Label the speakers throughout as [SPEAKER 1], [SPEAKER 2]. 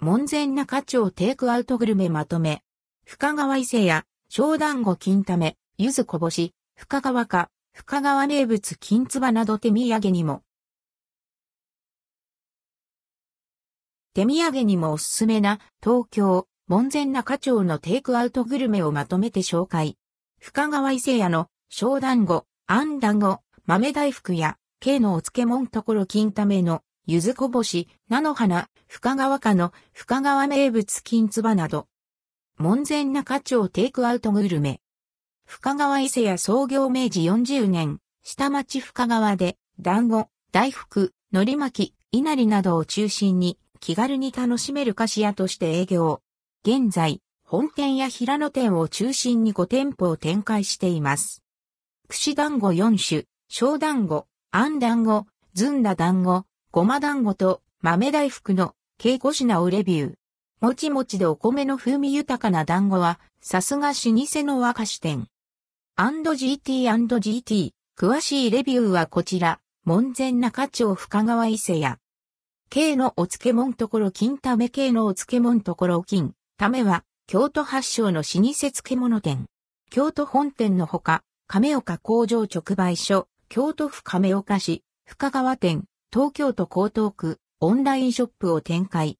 [SPEAKER 1] 門前仲町テイクアウトグルメまとめ。深川伊勢屋、小団子金為、柚子こぼし、深川か、深川名物金唾など手土産にも。手土産にもおすすめな東京、門前仲町のテイクアウトグルメをまとめて紹介。深川伊勢屋の小団子、あん団子、豆大福や、K のお漬物ところ金為の、柚子こぼし、菜の花、深川家の深川名物金つばなど。門前仲町テイクアウトグルメ。深川伊勢屋創業明治40年、下町深川で、団子、大福、海苔巻き、稲荷などを中心に、気軽に楽しめる菓子屋として営業。現在、本店や平野店を中心に5店舗を展開しています。串団子4種、小団子、あん団子、ずんだ団子、ごま団子と豆大福の計5品をレビュー。もちもちでお米の風味豊かな団子は、さすが老舗の和菓子店。&GT&GT、詳しいレビューはこちら、門前中町深川伊勢屋。K のお漬物ところ金ため K のお漬物ところ金、ためは、京都発祥の老舗漬物店。京都本店のほか、亀岡工場直売所、京都府亀岡市、深川店、東京都江東区、オンラインショップを展開。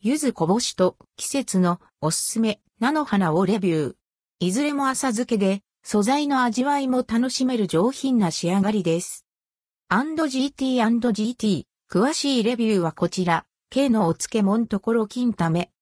[SPEAKER 1] 柚子こぼしと季節のおすすめ菜の花をレビュー。いずれも浅漬けで素材の味わいも楽しめる上品な仕上がりです。&GT&GT 詳しいレビューはこちら。K のお漬物ところ金ため。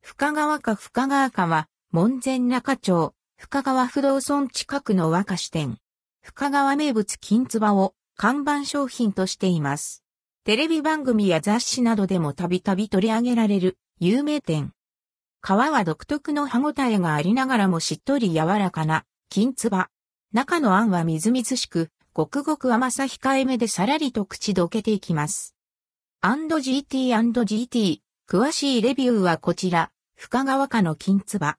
[SPEAKER 1] 深川か深川かは門前中町、深川不動村近くの和菓子店。深川名物金つばを看板商品としています。テレビ番組や雑誌などでもたびたび取り上げられる有名店。皮は独特の歯ごたえがありながらもしっとり柔らかな金つば。中のあんはみずみずしく、ごくごく甘さ控えめでさらりと口どけていきます。&GT&GT 詳しいレビューはこちら、深川家の金つば。